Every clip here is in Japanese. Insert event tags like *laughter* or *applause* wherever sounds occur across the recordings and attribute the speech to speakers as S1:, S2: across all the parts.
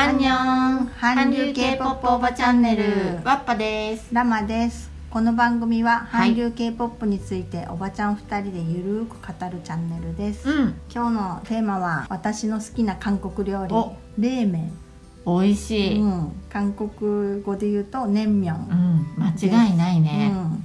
S1: アンニョン韓流 K-POP おばチャンネルワッパです.
S2: ラマです.この番組は
S1: はい。
S2: 韓流 K-POP についておばちゃん2人でゆるーく語るチャンネルです、
S1: うん。
S2: 今日のテーマは私の好きな韓国料理。
S1: お。
S2: 冷麺、
S1: 美味しい、
S2: うん、韓国語で言うと麺麺、
S1: うん、間違いないね、
S2: うん、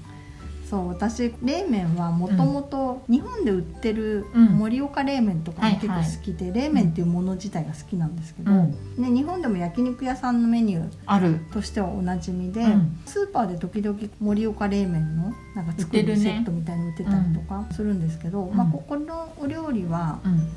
S2: そう私冷麺はもともと日本で売ってる
S1: うん。
S2: 盛岡冷麺とかも結構好きで、冷麺っていうもの自体が好きなんですけど、
S1: うん。
S2: ね、日本でも焼肉屋さんのメニュー
S1: ある。
S2: としてはおなじみで、
S1: うん。
S2: スーパーで時々盛岡冷麺のなんか作るセットみたいに売ってたりとかするんですけど、
S1: うん。
S2: まあ、ここのお料理は
S1: うん。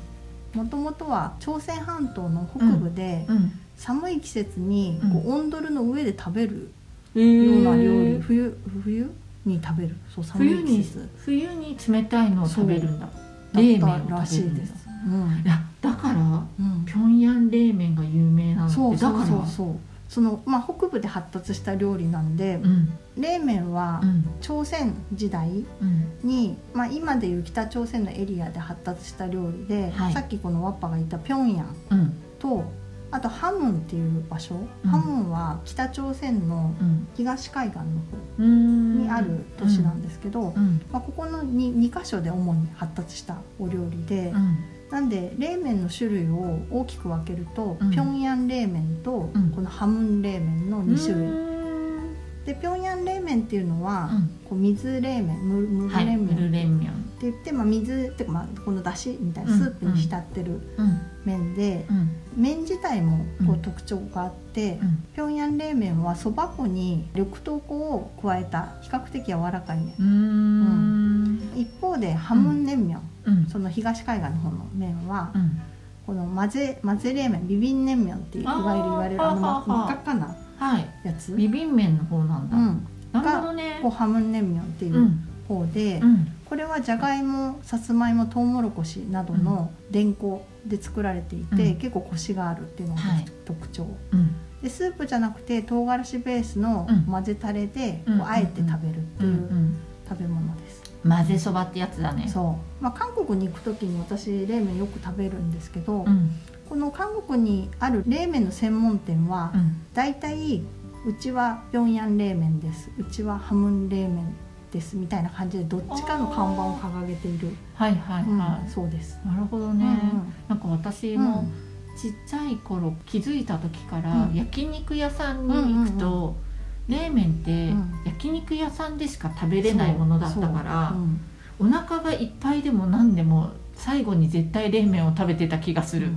S2: もともとは朝鮮半島の北部で
S1: うん。
S2: 寒い季節に
S1: うん。
S2: こうオンドルの上で食べる
S1: よ
S2: ような料理、冬冬に食べる。そう寒い季
S1: 冬に
S2: 節
S1: 冬に冷たいのを食べるんだ。
S2: だ
S1: 冷麺
S2: ったらしいです。うん。
S1: いやだから
S2: うん。
S1: 平壌冷麺が有名なのって
S2: そうそう
S1: だから
S2: そうそう。その、まあ、北部で発達した料理なんで、
S1: うん。
S2: 冷麺は
S1: うん。
S2: 朝鮮時代
S1: うん。
S2: に、まあ、今でいう北朝鮮のエリアで発達した料理で、
S1: はい。
S2: さっきこのワッパが言った平壌
S1: うん。
S2: とあとハムンっていう場所、
S1: うん。
S2: ハムンは北朝鮮の
S1: うん。
S2: 東海岸の方にある都市なんですけど、
S1: うん。
S2: まあ、ここの 2, 2箇所で主に発達したお料理で、
S1: うん。
S2: なんで冷麺の種類を大きく分けると、
S1: うん。
S2: 平壌冷麺と
S1: うん。
S2: このハムン冷麺の2種類、で平壌冷麺っていうのは、
S1: うん。
S2: こう水冷麺ムムル
S1: はい
S2: 冷麺って言って、まあ、水ってか、まあ、このだしみたいなスープに浸ってる麺で、麺自体もこ
S1: う
S2: 特徴があって、平壌冷麺はそば粉に緑豆粉を加えた比較的柔らかい麺、
S1: うん、
S2: 一方でハムンネン
S1: ミョン、
S2: その東海岸の方の麺は、この混ぜ混ぜ冷麺ビビンネンミョンっ
S1: てい
S2: わゆる言われるあの真っ赤かなやつ、
S1: ビビン麺の方なんだ、
S2: うん。
S1: が
S2: こうハムンネンミョンっていう方で、
S1: うん。
S2: これはじゃがいもさつまいもとうもろこしなどの田粉で作られていて、
S1: うん。
S2: 結構コシがあるっていうのが
S1: はい。
S2: 特徴、
S1: うん。
S2: でスープじゃなくて唐辛子ベースの
S1: うん。
S2: 混ぜタレで
S1: うん
S2: こうあえて食べるって
S1: うんう
S2: いうん。食べ物です、
S1: 混ぜそばってやつだね。
S2: そう、まあ、韓国に行く時に私冷麺よく食べるんですけど、
S1: うん。
S2: この韓国にある冷麺の専門店は、
S1: うん。
S2: だいたいうちは平壌冷麺です。うちはハムン冷麺ですみたいな感じでどっちかの看板を掲げている、
S1: はいはい
S2: うん
S1: はい、
S2: そうです、
S1: なるほど
S2: うん
S1: ね、なんか私
S2: うん。
S1: もちっちゃい頃気づいた時から
S2: うん。
S1: 焼肉屋さんに行くと、冷麺って
S2: うん。
S1: 焼肉屋さんでしか食べれないものだったから、
S2: そう。うん。
S1: お腹がいっぱいでも何でも最後に絶対冷麺を食べてた気がする、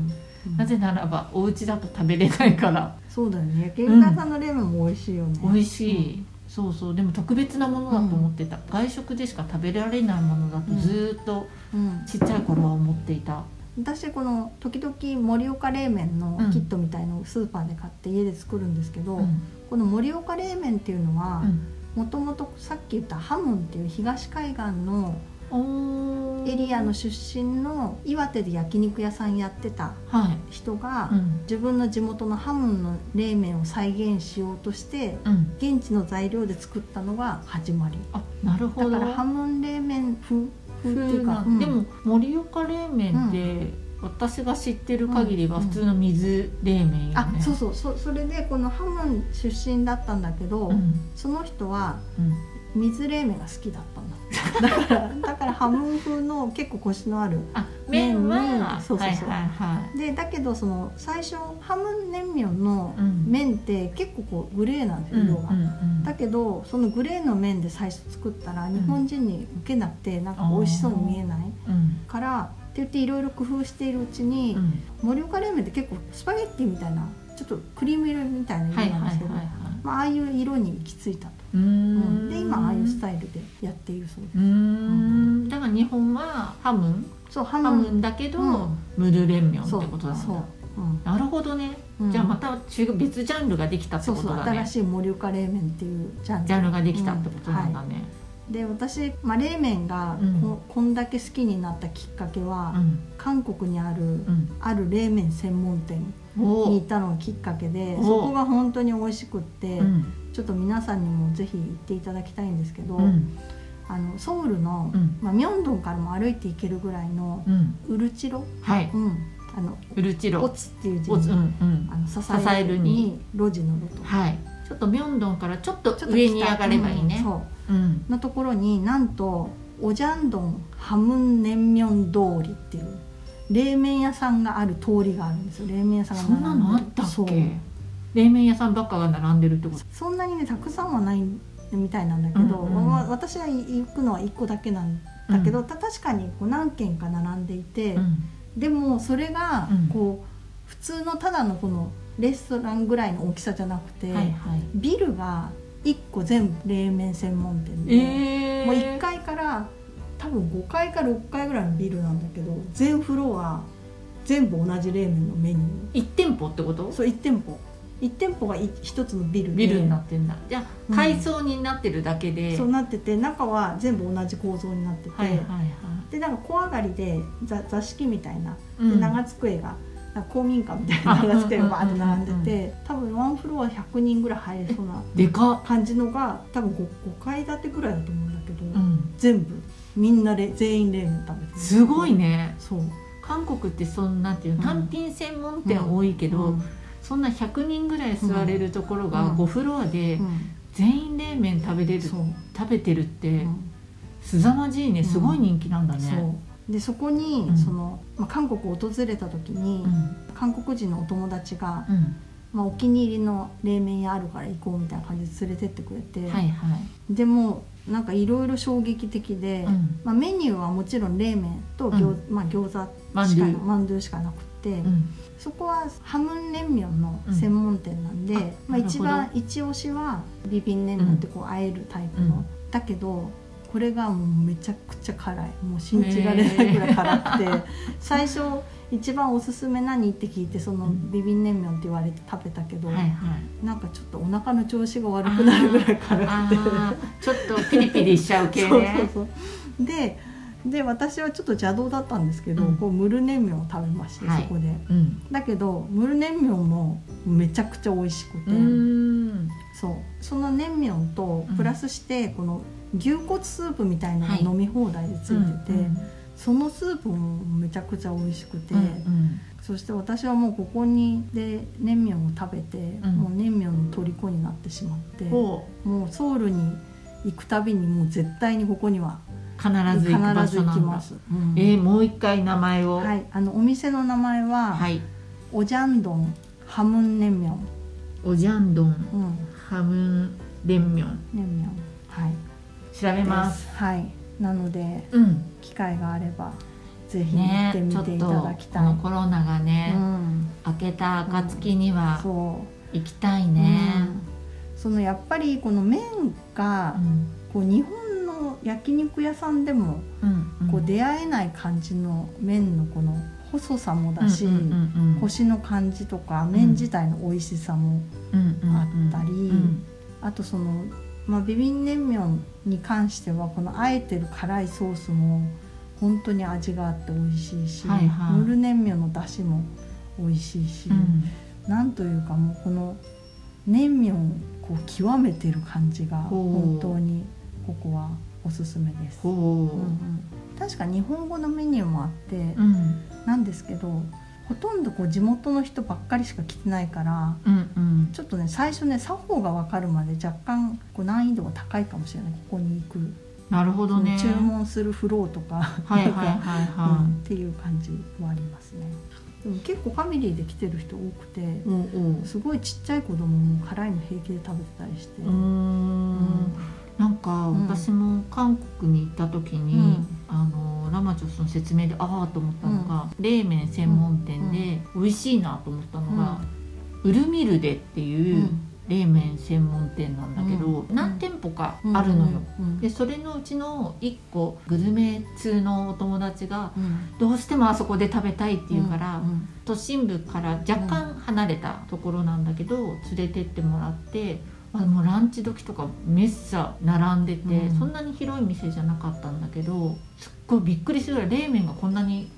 S2: うん。
S1: なぜならばお家だと食べれないから。
S2: そうだよね。焼肉屋さんの冷麺も美味しいよね、
S1: 美味しい、そうそうでも特別なものだと思ってた、外食でしか食べられないものだとずーっと
S2: うん。
S1: ちっちゃい頃は思っていた、
S2: 私この時々盛岡冷麺の
S1: うん。
S2: キットみたいのをスーパーで買って家で作るんですけど、
S1: うん。
S2: この盛岡冷麺っていうのは
S1: うん。
S2: もともとさっき言ったハムンっていう東海岸のエリアの出身の岩手で焼肉屋さんやってた
S1: はい、
S2: 人が、
S1: うん。
S2: 自分の地元のハムンの冷麺を再現しようとして
S1: うん、
S2: 現地の材料で作ったのが始まり。
S1: あなるほど。
S2: だからハムン冷麺風風っていうか、
S1: でも盛岡冷麺って、私が知ってる限りは
S2: うん。
S1: 普通の水冷麺よね、
S2: あそうそう。そそれでこのハムン出身だったんだけど、
S1: うん。
S2: その人は
S1: うん。
S2: 水冷麺が好きだったんだ *laughs* だからだからハムン風の結構コシのある
S1: あ麺は
S2: そうそうそう。
S1: はいはいはい。
S2: でだけどその最初ハムン냉麺の
S1: うん。
S2: 麺って結構こうグレーなんですよ色が、
S1: うん
S2: だけどそのグレーの麺で最初作ったら日本人に受けなくてなんか美味しそうに見えない。
S1: うん。
S2: からって言っていろいろ工夫しているうちに
S1: うん。
S2: 盛岡冷麺って結構スパゲッティみたいなちょっとクリーム色みたいな色なんですけど、
S1: はい。
S2: まあ、ああいう色に行き着いたと、
S1: う
S2: ん。
S1: ん
S2: で今ああいうスタイルでやっているそうです。
S1: うーん。だから日本はハム。ン
S2: そうハ
S1: ハムンだけど、
S2: うん。
S1: ムルレンミョンってことなんだ。
S2: そう、う。ん。
S1: なるほどね、
S2: うん。
S1: じゃあまた違う別ジャンルができたってことだね。
S2: 新しい盛岡冷麺っていうジャンル。
S1: ジャンルができたってことなんだ
S2: うん
S1: ね、
S2: で私、まあ、冷麺が
S1: うん。
S2: こ,、こんだけ好きになったきっかけは、
S1: うん。
S2: 韓国にある、
S1: うん。
S2: ある冷麺専門店。
S1: お
S2: に行ったのがきっかけで
S1: お。
S2: そこが本当に美味しくって、
S1: うん。
S2: ちょっと皆さんにもぜひ行っていただきたいんですけど、
S1: うん。
S2: あのソウルの、
S1: うん。
S2: まあ、ミョンドンからも歩いて行けるぐらいの
S1: うん
S2: ウルチロ、
S1: はい。
S2: うん、っあの
S1: うるちろ
S2: オツっていう字に
S1: うん
S2: あの支
S1: 支える
S2: に。
S1: に
S2: 路地の路と。
S1: はい。ちょっとミョンドンからちょっと
S2: ちょっと
S1: 上に上がればいいね。
S2: うん。そう。
S1: うん。
S2: のところになんとオジャンドンハムンネンミョン通りっていう冷麺屋さんがある通りがあるんですよ。冷麺屋さんが
S1: そんなのあったっけ？冷麺屋さんばっかが並んでるってこと？
S2: そんなにねたくさんはないみたいなんだけど、
S1: うんうん
S2: わ私が行くのは1個だけなんだけど、た確かにこう何軒か並んでいて、
S1: うん。
S2: でもそれが
S1: うん。
S2: こう普通のただのこのレストランぐらいの大きさじゃなくて、
S1: はいはい。
S2: ビルが1個全部冷麺専門店で、
S1: えー。
S2: もう1階から多分5階か6階ぐらいのビルなんだけど全フロア全部同じ冷麺のメニュ
S1: 一店舗ってこと？
S2: ーそう1店舗。1店舗が1つのビルで。
S1: ビルになってんだ。じゃ
S2: うん。
S1: あ階層になってるだけで、
S2: そうなってて中は全部同じ構造になってて、
S1: はいはいはい。
S2: でなんか小上がりで座座敷みたいな。で
S1: うん。
S2: 長机がなんか公民館みたいな長机がバーって並んで
S1: うんうん
S2: て多分ワンフロア100人ぐらい入れそうな
S1: でかっ、
S2: 感じのが多分 5, 5階建てぐらいだと思うんだけど、
S1: うん、
S2: 全部みんなで全員冷麺食べてる。
S1: すごいね。
S2: そう。
S1: 韓国ってそんなんていう単品専門店多いけど、
S2: うん。
S1: そんな100人ぐらい座れるところが
S2: うん。
S1: 5フロアで
S2: うん。
S1: 全員冷麺食べれる、食べてるって
S2: うん。
S1: すざまじいね。すごい人気なんだね、
S2: そう。でそこに、
S1: うん。
S2: その、まあ、韓国を訪れた時に、
S1: うん。
S2: 韓国人のお友達が、
S1: うん。
S2: まあ、お気に入りの冷麺屋あるから行こうみたいな感じで連れてってくれて、
S1: はいはい、
S2: でもなんかいろいろ衝撃的で、
S1: うん。
S2: まあ、メニューはもちろん冷麺と餃,、まあ、餃子
S1: マン
S2: しか
S1: ドゥ
S2: マンドゥしかなくて、
S1: うん。
S2: そこはハムンレンミョンの専門店なんで、
S1: うんあ
S2: まあ、一番一押しはビビンレンミョンってこう和えるタイプの、
S1: うん。
S2: だけどこれがもうめちゃくちゃ辛い。もう信じられないぐらい辛くて *laughs* 最初一番おすすめ何？って聞いてその
S1: うん。
S2: ビビンレンミョンって言われて食べたけど、
S1: はいはい。
S2: なんかちょっとお腹の調子が悪くなるぐらい辛くて。
S1: ちょっとピリピリしちゃう系
S2: そう
S1: ね
S2: そうそう。でで私はちょっと邪道だったんですけど、
S1: うん。
S2: こうムルネンミョンを食べまして、
S1: はい。
S2: そこで。
S1: うん。
S2: だけどムルネンミョンもめちゃくちゃ美味しくて、そう。そのネンミョンと
S1: うん
S2: プラスしてこの牛骨スープみたいなのが
S1: はい。
S2: 飲み放題でついてて、
S1: うん
S2: そのスープもめちゃくちゃ美味しくて、
S1: うんうん。
S2: そして私はもうここにでネンミョンを食べて、
S1: うん。
S2: もうネンミョンの虜になってしまって、も
S1: ほ
S2: うソウルに行くたびにもう絶対にここには
S1: う必
S2: 必
S1: ず行
S2: ず行きます。うん。
S1: えー、もう一回名前を。
S2: はい、あのお店の名前は、
S1: はい。
S2: オジャンドンハムンネンミョン、
S1: おじゃんどん
S2: うん、
S1: ハムンレンミョン
S2: ネンミョン、はい、
S1: 調べます。
S2: はい、なので
S1: うん。
S2: 機会があればぜひ行っ
S1: ね
S2: てみ
S1: てと
S2: いただきたい。
S1: このコロナがね、
S2: うん、
S1: 明けた暁には
S2: そう、
S1: 行きたいね、
S2: うん。そのやっぱりこの麺が
S1: うん。
S2: こう日本の焼肉屋さんでもこう出会えない感じの麺のこの細さもだし、コシの感じとか麺自体の美味しさもあったり
S1: うん。
S2: あとその、まあ、ビビン麺麺に関してはこのあえてる辛いソースも本当に味があって美味しいし、
S1: はいはい。
S2: ムル麺麺の出汁も美味しいし、
S1: うん。
S2: なんというかもうこの麺麺をこう極めてる感じが本当にここはおすすめです。
S1: う
S2: んうん。確か日本語のメニューもあって、
S1: うん。
S2: なんですけどほとんどこう地元の人ばっかりしか来てないから
S1: うんうん。
S2: ちょっとね最初ね作法が分かるまで若干こう難易度が高いかもしれない。ここに行く、
S1: なるほどね。
S2: 注文するフローとか、
S1: はいはいはいは *laughs*
S2: うんっていう感じはありますね。でも結構ファミリーで来てる人多くて
S1: うおう
S2: すごいちっちゃい子供も辛いの平気で食べてたりして、
S1: うーんなんか
S2: ん。
S1: 私も韓国に行った時に、
S2: うん。
S1: あのラマチョスの説明でああと思ったのが、冷麺専門店で美味しいなと思ったのが、ウルミルデっていううん。冷麺専門店なんだけど、
S2: うん。
S1: 何店舗かあるのよ。
S2: うん。
S1: でそれのうちの1個グルメ通のお友達が
S2: うん。
S1: どうしてもあそこで食べたいって言うから、
S2: うん。
S1: 都心部から若干離れたところなんだけど、連れてってもらってあもうランチ時とかめっさ並んでて、
S2: うん。
S1: そんなに広い店じゃなかったんだけどすっごいびっくりするぐらい冷麺がこんなに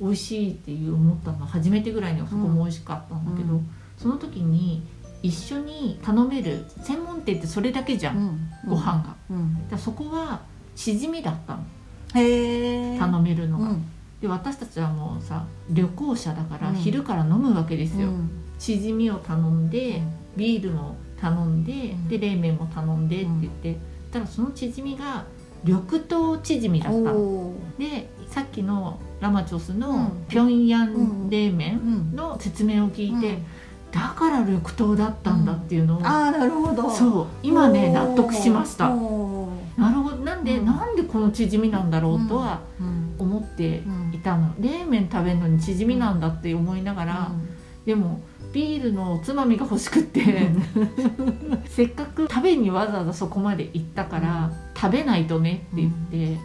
S1: 美味しいっていう思ったのは初めてぐらいにはそこも美味しかったんだけど、
S2: うん。
S1: その時に一緒に頼める専門店ってそれだけじゃん、
S2: うん。
S1: ご飯が。
S2: うん。
S1: だそこはしじみだったの。
S2: へえ
S1: 頼めるのが。
S2: うん。
S1: で私たちはもうさ旅行者だから
S2: うん。
S1: 昼から飲むわけですよ、
S2: うん。
S1: チヂミを頼んで、ビールも頼んで、
S2: ん。
S1: で冷麺も頼んでって言って、ただそのチヂミが緑豆チヂミだったでさっきのラマチョス
S2: うん。
S1: の平壌冷
S2: う
S1: 麺
S2: ん
S1: の説明を聞いて、
S2: うん。
S1: だから緑豆だったんだっていうのを、
S2: ああなるほど。
S1: そう今ね納得しました。なるほどなんで、
S2: うん。
S1: なんでこのチヂミなんだろうとは
S2: うん。
S1: 思っていたの、冷麺食べるのにチヂミなんだって思いながら、でもビールのおつまみが欲しくって。*laughs* せっかく食べにわざわざそこまで行ったから、食べないとねって言って、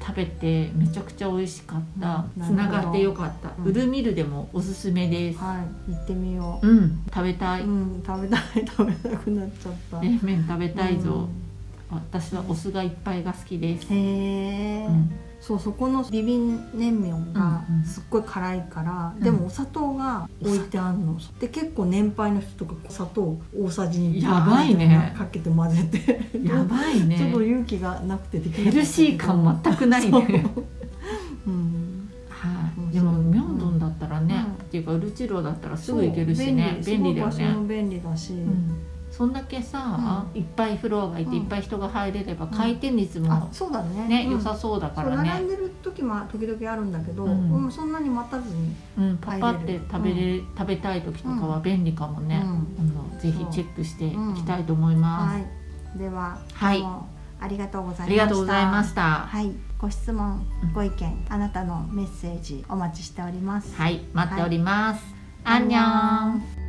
S1: 食べてめちゃくちゃ美味しかった。
S2: うん。
S1: つな、がってよかった、
S2: うん。
S1: ウルミルでもおすすめです、
S2: はい。行ってみよ
S1: う。ん。食べた
S2: う、
S1: い、
S2: うん、食べたい。食べたくなっちゃった。
S1: 冷麺食べたいぞ、私はお酢がいっぱいが好きです、
S2: へえ、
S1: うん
S2: そうそこのビビン麺麺が
S1: うんうん。
S2: すっごい辛いから、
S1: うん。
S2: でもお砂糖が置いてあるの、で結構年配の人とか砂糖大さじに
S1: やばいね。
S2: かけて混ぜて。
S1: やばいね。
S2: ちょっと勇気がなくてでき
S1: ヘルシー感全くないね。
S2: そう。*laughs* うん。
S1: はい、でもミョンドンだったらね、
S2: うん。
S1: っていうかウルチロだったらすぐ行けるしね。便利。だよね。
S2: 便利だし、
S1: うんそんだけさ、いっぱいフロアがいて、
S2: うん。
S1: いっぱい人が入れれば回転率も
S2: あそうだね。
S1: ね、
S2: うん。
S1: 良さそうだからね。
S2: 並んでる時も時々あるんだけど、
S1: うん。
S2: うんそんなに待たずに、
S1: うん、パパって食べれ、食べたい時とかは便利かもね、
S2: うん。
S1: あのぜひチェックしていきたいと思います、
S2: はい。では、
S1: はい。
S2: ありがとうございました。
S1: ありがとうございました。は
S2: はい。ご質問
S1: うん
S2: ご意見あなたのメッセージお待ちしております。
S1: い待っております、
S2: はい。
S1: アンニョン